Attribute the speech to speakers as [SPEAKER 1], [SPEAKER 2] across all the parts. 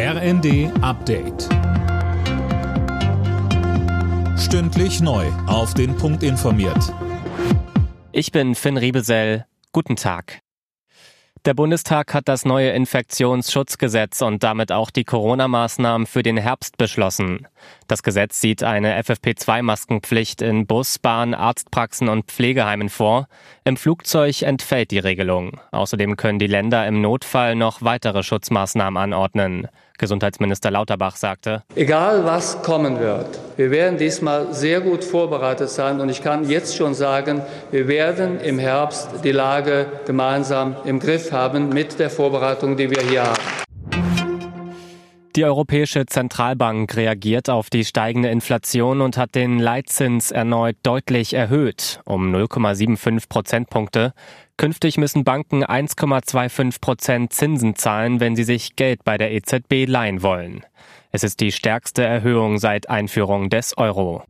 [SPEAKER 1] RND Update. Stündlich neu. Auf den Punkt informiert.
[SPEAKER 2] Ich bin Finn Riebesell. Guten Tag. Der Bundestag hat das neue Infektionsschutzgesetz und damit auch die Corona-Maßnahmen für den Herbst beschlossen. Das Gesetz sieht eine FFP2-Maskenpflicht in Bus, Bahn, Arztpraxen und Pflegeheimen vor. Im Flugzeug entfällt die Regelung. Außerdem können die Länder im Notfall noch weitere Schutzmaßnahmen anordnen. Gesundheitsminister Lauterbach sagte,
[SPEAKER 3] Egal was kommen wird, wir werden diesmal sehr gut vorbereitet sein und ich kann jetzt schon sagen, wir werden im Herbst die Lage gemeinsam im Griff haben mit der Vorbereitung, die wir hier haben.
[SPEAKER 2] Die Europäische Zentralbank reagiert auf die steigende Inflation und hat den Leitzins erneut deutlich erhöht, um 0,75 Prozentpunkte. Künftig müssen Banken 1,25 Prozent Zinsen zahlen, wenn sie sich Geld bei der EZB leihen wollen. Es ist die stärkste Erhöhung seit Einführung des Euro.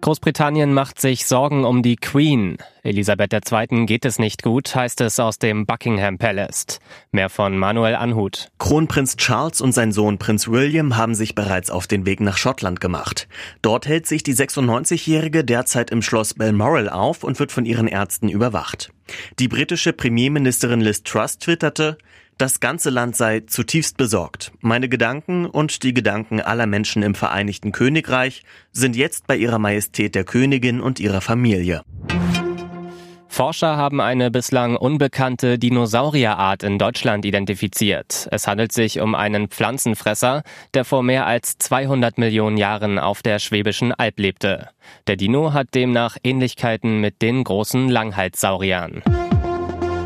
[SPEAKER 2] Großbritannien macht sich Sorgen um die Queen. Elisabeth II. geht es nicht gut, heißt es aus dem Buckingham Palace. Mehr von Manuel Anhut.
[SPEAKER 4] Kronprinz Charles und sein Sohn Prinz William haben sich bereits auf den Weg nach Schottland gemacht. Dort hält sich die 96-Jährige derzeit im Schloss Balmoral auf und wird von ihren Ärzten überwacht. Die britische Premierministerin Liz Truss twitterte, das ganze Land sei zutiefst besorgt. Meine Gedanken und die Gedanken aller Menschen im Vereinigten Königreich sind jetzt bei ihrer Majestät der Königin und ihrer Familie.
[SPEAKER 2] Forscher haben eine bislang unbekannte Dinosaurierart in Deutschland identifiziert. Es handelt sich um einen Pflanzenfresser, der vor mehr als 200 Millionen Jahren auf der Schwäbischen Alb lebte. Der Dino hat demnach Ähnlichkeiten mit den großen Langhalssauriern.